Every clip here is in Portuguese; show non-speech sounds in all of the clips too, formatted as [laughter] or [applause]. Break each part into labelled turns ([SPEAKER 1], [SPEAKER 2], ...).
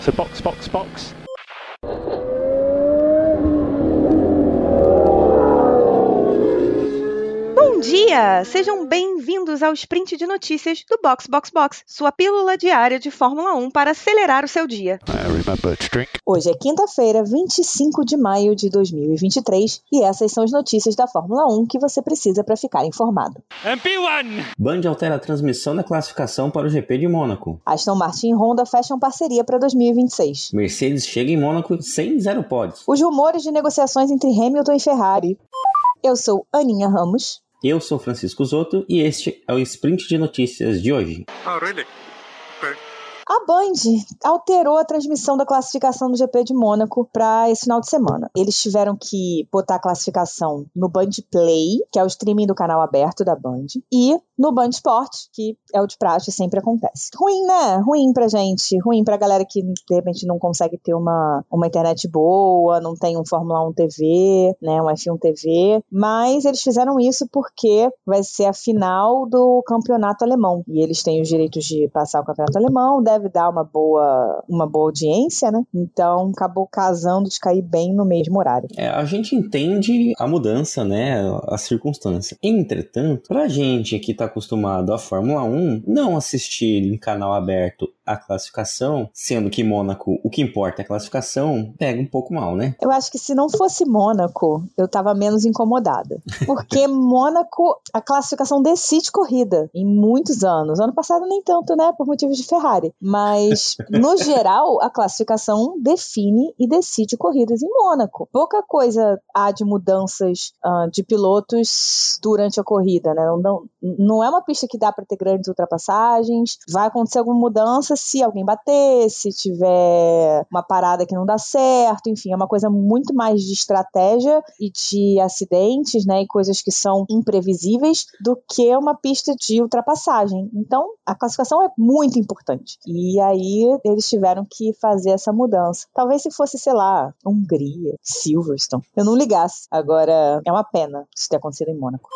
[SPEAKER 1] So box, box, box.
[SPEAKER 2] Dia! Sejam bem-vindos ao sprint de notícias do Box Box Box, sua pílula diária de Fórmula 1 para acelerar o seu dia.
[SPEAKER 3] Hoje é quinta-feira, 25 de maio de 2023, e essas são as notícias da Fórmula 1 que você precisa para ficar informado.
[SPEAKER 1] MP1!
[SPEAKER 4] Band altera a transmissão da classificação para o GP de Mônaco.
[SPEAKER 3] Aston Martin e Honda fecham parceria para 2026.
[SPEAKER 4] Mercedes chega em Mônaco sem zero pódios.
[SPEAKER 3] Os rumores de negociações entre Hamilton e Ferrari. Eu sou Aninha Ramos.
[SPEAKER 4] Eu sou Francisco Zoto e este é o sprint de notícias de hoje.
[SPEAKER 1] Oh, really?
[SPEAKER 3] A Band alterou a transmissão da classificação do GP de Mônaco para esse final de semana. Eles tiveram que botar a classificação no Band Play, que é o streaming do canal aberto da Band, e no Band Sport, que é o de praxe, sempre acontece. Ruim, né? Ruim pra gente. Ruim pra galera que de repente não consegue ter uma, uma internet boa, não tem um Fórmula 1 TV, né? Um F1 TV. Mas eles fizeram isso porque vai ser a final do campeonato alemão. E eles têm os direitos de passar o campeonato alemão, deve dar uma boa, uma boa audiência, né? Então acabou casando de cair bem no mesmo horário.
[SPEAKER 4] É, a gente entende a mudança, né? A circunstância. Entretanto, pra gente que tá acostumado à Fórmula 1, não assistir em canal aberto a classificação, sendo que Mônaco, o que importa é a classificação, pega um pouco mal, né?
[SPEAKER 3] Eu acho que se não fosse Mônaco, eu tava menos incomodada. Porque [laughs] Mônaco, a classificação decide corrida em muitos anos. Ano passado nem tanto, né? Por motivos de Ferrari. Mas, no [laughs] geral, a classificação define e decide corridas em Mônaco. Pouca coisa há de mudanças ah, de pilotos durante a corrida, né? Não, não, não é uma pista que dá para ter grandes ultrapassagens. Vai acontecer alguma mudança se alguém bater, se tiver uma parada que não dá certo, enfim, é uma coisa muito mais de estratégia e de acidentes, né, e coisas que são imprevisíveis do que uma pista de ultrapassagem. Então, a classificação é muito importante. E aí eles tiveram que fazer essa mudança. Talvez se fosse, sei lá, Hungria, Silverstone, eu não ligasse. Agora, é uma pena isso ter acontecido em Mônaco.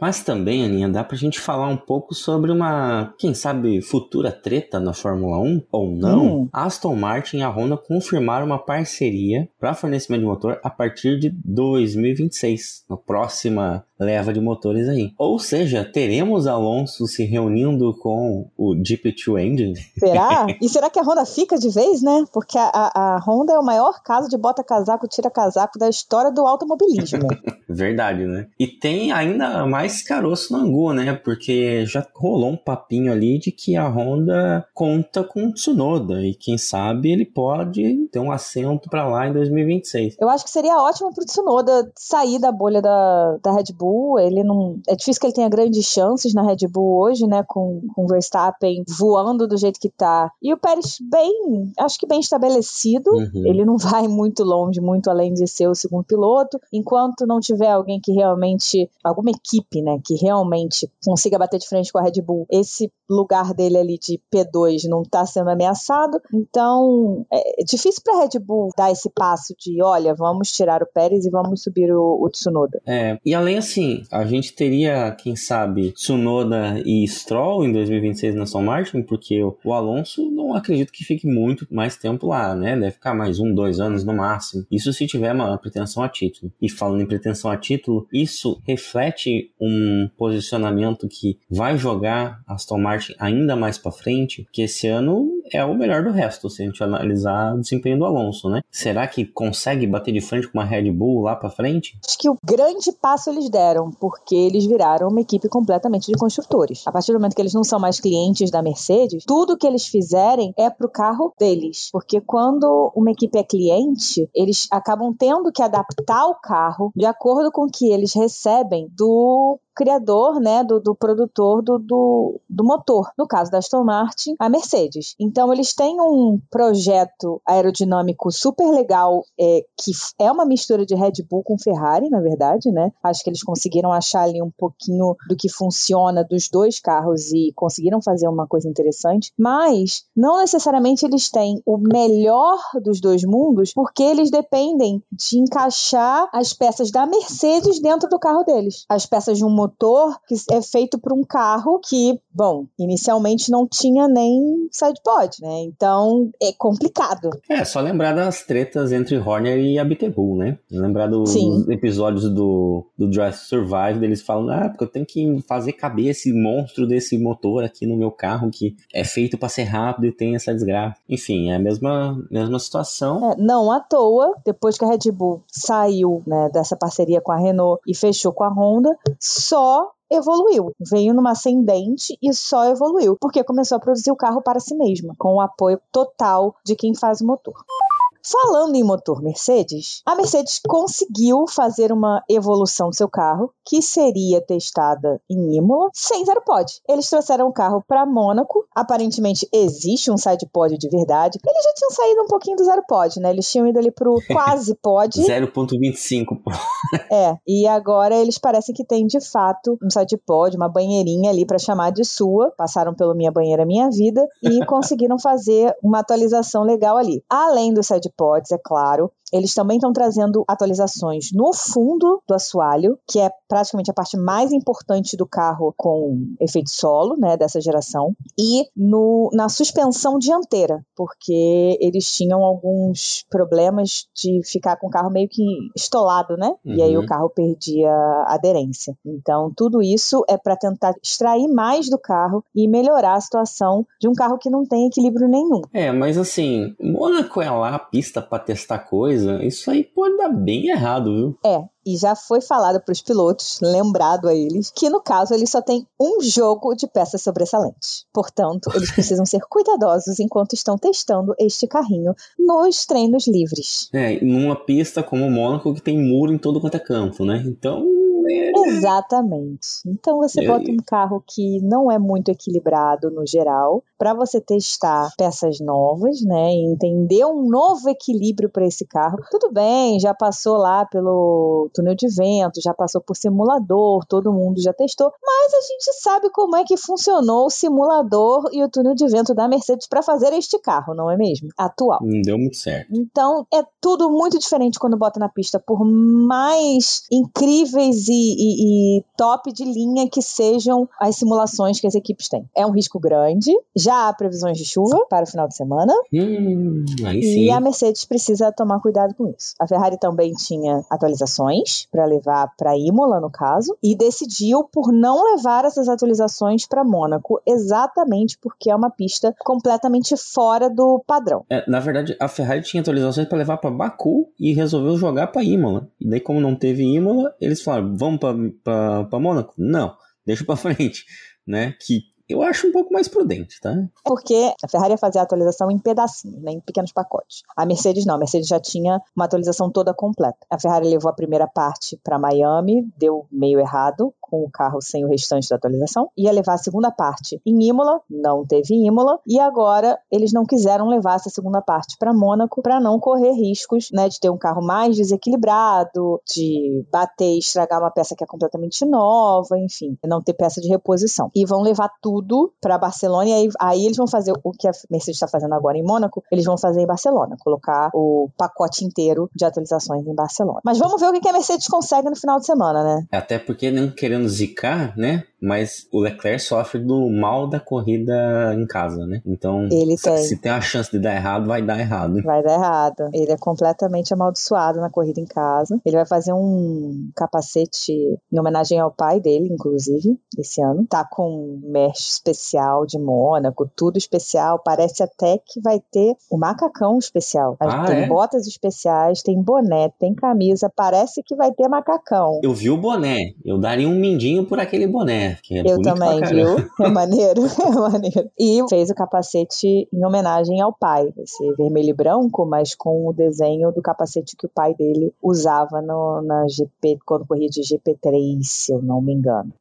[SPEAKER 4] Mas também, Aninha, dá pra gente falar um pouco sobre uma, quem sabe, futura treta na Fórmula 1 ou não.
[SPEAKER 3] Hum.
[SPEAKER 4] Aston Martin e a Honda confirmaram uma parceria para fornecimento de motor a partir de 2026, na próxima leva de motores aí. Ou seja, teremos Alonso se reunindo com o GP2 Engine.
[SPEAKER 3] Será? [laughs] e será que a Honda fica de vez, né? Porque a, a, a Honda é o maior caso de bota-casaco, tira-casaco da história do automobilismo. [laughs]
[SPEAKER 4] Verdade, né? E tem ainda mais caroço no angu, né? Porque já rolou um papinho ali de que a Honda conta com o Tsunoda e quem sabe ele pode ter um assento para lá em 2026.
[SPEAKER 3] Eu acho que seria ótimo pro Tsunoda sair da bolha da, da Red Bull. Ele não. É difícil que ele tenha grandes chances na Red Bull hoje, né? Com, com o Verstappen voando do jeito que tá. E o Pérez bem, acho que bem estabelecido.
[SPEAKER 4] Uhum.
[SPEAKER 3] Ele não vai muito longe, muito além de ser o segundo piloto. Enquanto não tiver alguém que realmente. alguma equipe, né? Que realmente consiga bater de frente com a Red Bull, esse lugar dele ali de P2 não tá sendo ameaçado. Então, é difícil pra Red Bull dar esse passo de: olha, vamos tirar o Pérez e vamos subir o, o Tsunoda.
[SPEAKER 4] É, e além assim, a gente teria, quem sabe, Tsunoda e Stroll em 2026 na Aston Martin, porque o Alonso não acredito que fique muito mais tempo lá, né? Deve ficar mais um, dois anos no máximo. Isso se tiver uma pretensão a título. E falando em pretensão a título, isso reflete um posicionamento que vai jogar Aston Martin ainda mais para frente, que esse ano é o melhor do resto, se a gente analisar o desempenho do Alonso, né? Será que consegue bater de frente com uma Red Bull lá para frente?
[SPEAKER 3] Acho que o grande passo eles deram, porque eles viraram uma equipe completamente de construtores. A partir do momento que eles não são mais clientes da Mercedes, tudo que eles fizerem é pro carro deles. Porque quando uma equipe é cliente, eles acabam tendo que adaptar o carro de acordo com o que eles recebem do criador, né, do, do produtor do, do, do motor. No caso da Aston Martin, a Mercedes. Então, eles têm um projeto aerodinâmico super legal, é, que é uma mistura de Red Bull com Ferrari, na verdade, né? Acho que eles conseguiram achar ali um pouquinho do que funciona dos dois carros e conseguiram fazer uma coisa interessante. Mas, não necessariamente eles têm o melhor dos dois mundos, porque eles dependem de encaixar as peças da Mercedes dentro do carro deles. As peças de um motor motor que é feito para um carro que, bom, inicialmente não tinha nem sidepod, né? Então é complicado.
[SPEAKER 4] É, só lembrar das tretas entre Horner e a Bull, né? Lembrar dos episódios do, do Drive Survive, deles falam, ah, porque eu tenho que fazer caber esse monstro desse motor aqui no meu carro que é feito para ser rápido e tem essa desgraça. Enfim, é a mesma, mesma situação.
[SPEAKER 3] É, não à toa, depois que a Red Bull saiu né, dessa parceria com a Renault e fechou com a Honda, só evoluiu, veio numa ascendente e só evoluiu, porque começou a produzir o carro para si mesma, com o apoio total de quem faz o motor. Falando em motor Mercedes, a Mercedes conseguiu fazer uma evolução do seu carro, que seria testada em Imola, sem zero pod. Eles trouxeram o carro para Mônaco. Aparentemente existe um side pod de verdade. Eles já tinham saído um pouquinho do zero pod, né? Eles tinham ido ali pro [laughs] quase pod.
[SPEAKER 4] 0.25. [laughs]
[SPEAKER 3] É, e agora eles parecem que têm de fato um side pod, uma banheirinha ali para chamar de sua. Passaram pelo Minha Banheira Minha Vida e [laughs] conseguiram fazer uma atualização legal ali. Além do side pods, é claro, eles também estão trazendo atualizações no fundo do assoalho, que é praticamente a parte mais importante do carro com efeito solo, né, dessa geração, e no, na suspensão dianteira, porque eles tinham alguns problemas de ficar com o carro meio que estolado, né? Uhum. E aí o carro perdia aderência. Então, tudo isso é para tentar extrair mais do carro e melhorar a situação de um carro que não tem equilíbrio nenhum.
[SPEAKER 4] É, mas assim, Mônaco é lá a pista para testar coisa, isso aí pode dar bem errado, viu?
[SPEAKER 3] É, e já foi falado para os pilotos, lembrado a eles, que no caso eles só têm um jogo de peças sobressalentes. Portanto, eles precisam ser cuidadosos enquanto estão testando este carrinho nos treinos livres.
[SPEAKER 4] É, numa pista como o Mônaco que tem muro em todo quanto é campo, né? Então
[SPEAKER 3] Exatamente. Então você bota um carro que não é muito equilibrado no geral, para você testar peças novas, né, e entender um novo equilíbrio para esse carro. Tudo bem, já passou lá pelo túnel de vento, já passou por simulador, todo mundo já testou, mas a gente sabe como é que funcionou o simulador e o túnel de vento da Mercedes para fazer este carro, não é mesmo? Atual.
[SPEAKER 4] Não deu muito certo.
[SPEAKER 3] Então é tudo muito diferente quando bota na pista, por mais incríveis e e, e, top de linha que sejam as simulações que as equipes têm. É um risco grande. Já há previsões de chuva para o final de semana.
[SPEAKER 4] Hum,
[SPEAKER 3] e a Mercedes precisa tomar cuidado com isso. A Ferrari também tinha atualizações para levar para Imola, no caso, e decidiu por não levar essas atualizações para Mônaco, exatamente porque é uma pista completamente fora do padrão.
[SPEAKER 4] É, na verdade, a Ferrari tinha atualizações para levar para Baku e resolveu jogar para Imola. E daí, como não teve Imola, eles falaram: vamos para Mônaco? Não, deixa para [laughs] frente, né? Que eu acho um pouco mais prudente, tá?
[SPEAKER 3] Porque a Ferrari ia fazer a atualização em pedacinhos, né, em pequenos pacotes. A Mercedes não, a Mercedes já tinha uma atualização toda completa. A Ferrari levou a primeira parte para Miami, deu meio errado, com o carro sem o restante da atualização. Ia levar a segunda parte em Imola, não teve Imola, e agora eles não quiseram levar essa segunda parte para Mônaco para não correr riscos, né, de ter um carro mais desequilibrado, de bater e estragar uma peça que é completamente nova, enfim, não ter peça de reposição. E vão levar tudo para Barcelona e aí, aí eles vão fazer o que a Mercedes está fazendo agora em Mônaco, eles vão fazer em Barcelona, colocar o pacote inteiro de atualizações em Barcelona. Mas vamos ver o que a Mercedes consegue no final de semana, né?
[SPEAKER 4] Até porque não querendo zicar, né? Mas o Leclerc sofre do mal da corrida em casa, né? Então,
[SPEAKER 3] ele tem.
[SPEAKER 4] se tem a chance de dar errado, vai dar errado.
[SPEAKER 3] Vai dar errado. Ele é completamente amaldiçoado na corrida em casa. Ele vai fazer um capacete em homenagem ao pai dele, inclusive, esse ano. Tá com mesh especial de Mônaco, tudo especial. Parece até que vai ter o macacão especial.
[SPEAKER 4] Ah,
[SPEAKER 3] tem
[SPEAKER 4] é?
[SPEAKER 3] botas especiais, tem boné, tem camisa. Parece que vai ter macacão.
[SPEAKER 4] Eu vi o boné. Eu daria um mindinho por aquele boné. Que é
[SPEAKER 3] Eu também, viu? [laughs] É maneiro, [laughs] é maneiro. E fez o capacete em homenagem ao pai. Esse vermelho e branco, mas com o desenho do capacete que o pai dele usava no, na GP, quando corria de GP3, se eu não me engano.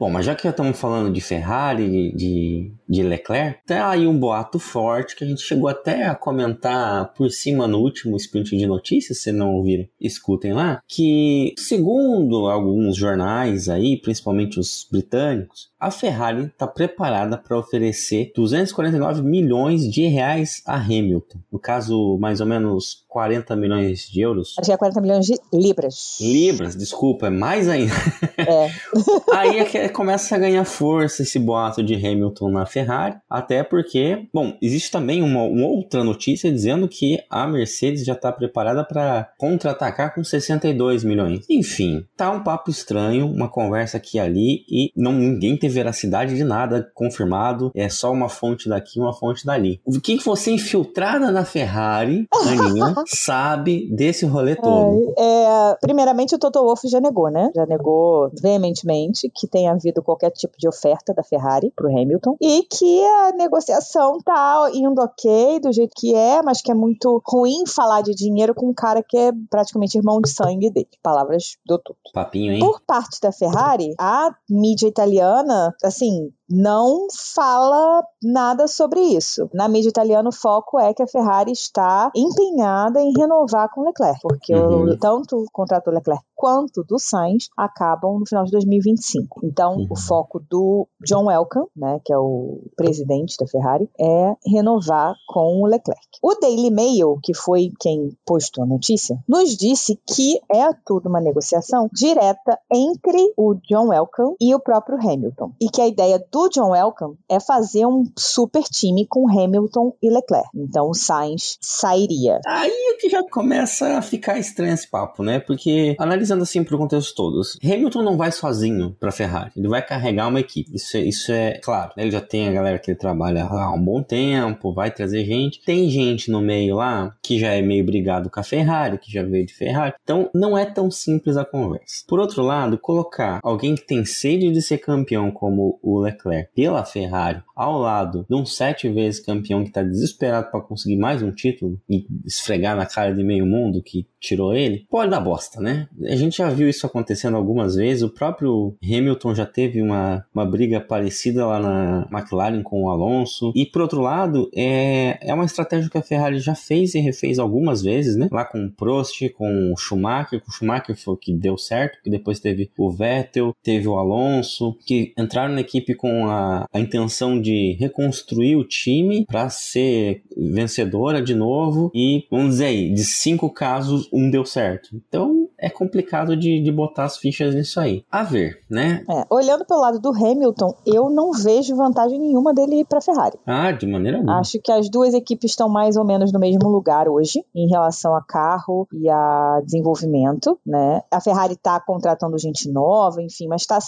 [SPEAKER 4] Bom, mas já que já estamos falando de Ferrari, de, de Leclerc, tem aí um boato forte que a gente chegou até a comentar por cima no último sprint de notícias, se não ouviram, escutem lá, que segundo alguns jornais aí, principalmente os britânicos, a Ferrari está preparada para oferecer 249 milhões de reais a Hamilton. No caso, mais ou menos 40 milhões de euros.
[SPEAKER 3] Acho que é 40 milhões de libras.
[SPEAKER 4] Libras, desculpa, é mais ainda.
[SPEAKER 3] É. [laughs]
[SPEAKER 4] Aí é que começa a ganhar força esse boato de Hamilton na Ferrari, até porque, bom, existe também uma, uma outra notícia dizendo que a Mercedes já está preparada para contra-atacar com 62 milhões. Enfim, tá um papo estranho, uma conversa aqui e ali e não ninguém tem veracidade de nada confirmado, é só uma fonte daqui, uma fonte dali. O que, você infiltrada na Ferrari, Aninha, [laughs] sabe desse rolê todo?
[SPEAKER 3] É, primeiramente, o Toto Wolff já negou, né? Já negou veementemente que tenha havido qualquer tipo de oferta da Ferrari pro Hamilton e que a negociação tá indo ok do jeito que é, mas que é muito ruim falar de dinheiro com um cara que é praticamente irmão de sangue dele. Palavras do Toto.
[SPEAKER 4] Papinho, hein?
[SPEAKER 3] Por parte da Ferrari, a mídia italiana, assim, não fala nada sobre isso. Na mídia italiana, o foco é que a Ferrari está empenhada em renovar com o Leclerc, porque
[SPEAKER 4] Uhum.
[SPEAKER 3] o, tanto o contrato do Leclerc quanto do Sainz acabam no final de 2025. Então,
[SPEAKER 4] Uhum.
[SPEAKER 3] o foco do John Elkann, né, que é o presidente da Ferrari, é renovar com o Leclerc. O Daily Mail, que foi quem postou a notícia, nos disse que é tudo uma negociação direta entre o John Elkann e o próprio Hamilton. E que a ideia do John Elkann é fazer um super time com Hamilton e Leclerc. Então o Sainz sairia.
[SPEAKER 4] Aí é que já começa a ficar estranho esse papo, né? Porque, analisando assim pro contexto todo, Hamilton não vai sozinho pra Ferrari, ele vai carregar uma equipe. Isso é, isso é claro. né? Ele já tem a galera que ele trabalha há um bom tempo, vai trazer gente. Tem gente no meio lá que já é meio brigado com a Ferrari, que já veio de Ferrari. Então, não é tão simples a conversa. Por outro lado, colocar alguém que tem sede de ser campeão como o Leclerc pela Ferrari ao lado de um sete vezes campeão que tá desesperado para conseguir mais um título e esfregar na cara de meio mundo que tirou ele, pode dar bosta, né? A gente já viu isso acontecendo algumas vezes. O próprio Hamilton já teve uma, uma briga parecida lá na McLaren com o Alonso. E por outro lado, é, é uma estratégia que a Ferrari já fez e refez algumas vezes, né? Lá com o Prost, com o Schumacher. Com o Schumacher foi o que deu certo, que depois teve o Vettel, teve o Alonso, que entraram na equipe com a, a intenção de reconstruir o time para ser vencedora de novo. E vamos dizer aí, de cinco casos, um deu certo. Então é complicado de, de botar as fichas nisso aí. A ver, né?
[SPEAKER 3] É, olhando pelo lado do Hamilton, eu não vejo vantagem nenhuma dele ir para Ferrari.
[SPEAKER 4] Ah, de maneira alguma.
[SPEAKER 3] Acho que as duas equipes estão mais ou menos no mesmo lugar hoje, em relação a carro e a desenvolvimento, né? A Ferrari está contratando gente nova, enfim, mas está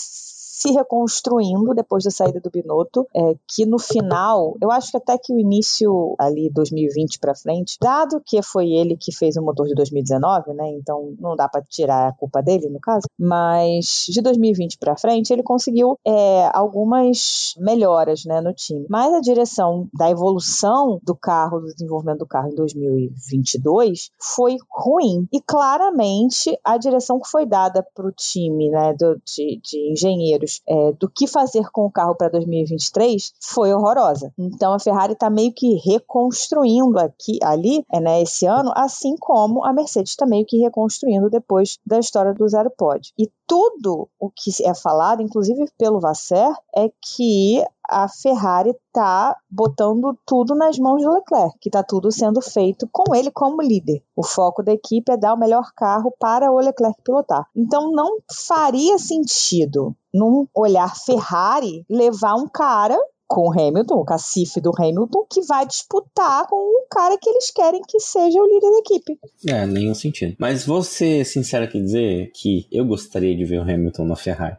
[SPEAKER 3] se reconstruindo depois da saída do Binotto, é, que no final, eu acho que até que o início ali 2020 para frente, dado que foi ele que fez o motor de 2019, né? Então não dá para tirar a culpa dele no caso, mas de 2020 para frente ele conseguiu é, algumas melhoras, né, no time. Mas a direção da evolução do carro, do desenvolvimento do carro em 2022 foi ruim e claramente a direção que foi dada para o time, né, do, de, de engenheiros é, do que fazer com o carro para 2023 foi horrorosa. Então a Ferrari está meio que reconstruindo aqui, ali, é, né, esse ano, assim como a Mercedes está meio que reconstruindo depois da história do Zero Pod. E tudo o que é falado, inclusive pelo Vasser, é que a Ferrari está botando tudo nas mãos do Leclerc, que está tudo sendo feito com ele como líder. O foco da equipe é dar o melhor carro para o Leclerc pilotar. Então não faria sentido, num olhar Ferrari, levar um cara com o Hamilton, o cacife do Hamilton, que vai disputar com o cara que eles querem que seja o líder da equipe.
[SPEAKER 4] É, nenhum sentido. Mas vou ser sincero aqui dizer que eu gostaria de ver o Hamilton na Ferrari.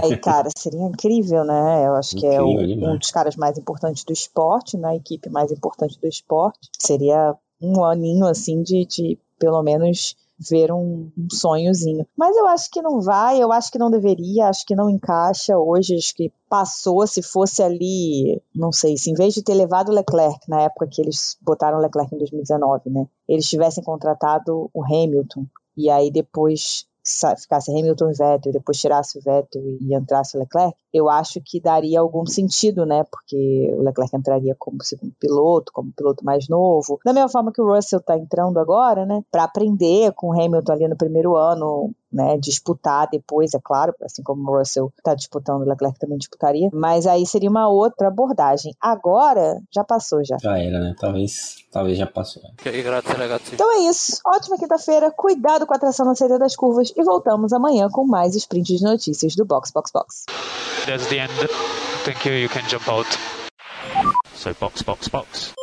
[SPEAKER 3] Aí, cara, seria incrível, né? Eu acho que é
[SPEAKER 4] Incrível demais.
[SPEAKER 3] um dos caras mais importantes do esporte, na equipe mais importante do esporte. Seria um aninho, assim, de, de pelo menos ver um, um sonhozinho. Mas eu acho que não vai, eu acho que não deveria, acho que não encaixa hoje, acho que passou, se fosse ali, não sei, se em vez de ter levado o Leclerc, na época que eles botaram o Leclerc em 2019, né, eles tivessem contratado o Hamilton, e aí depois ficasse Hamilton Vettel depois tirasse o Vettel e entrasse o Leclerc, eu acho que daria algum sentido, né? Porque o Leclerc entraria como segundo piloto, como piloto mais novo. Da mesma forma que o Russell está entrando agora, né? Para aprender com o Hamilton ali no primeiro ano, né, disputar depois, é claro, assim como o Russell está disputando, o Leclerc também disputaria, mas aí seria uma outra abordagem. Agora, já passou já.
[SPEAKER 4] Já era, né? Talvez, talvez já passou.
[SPEAKER 3] Então é isso. Ótima quinta-feira, cuidado com a tração na saída das curvas e voltamos amanhã com mais sprint de notícias do Box Box Box.
[SPEAKER 1] That's the end. Thank you. You can jump out. So box, box, box.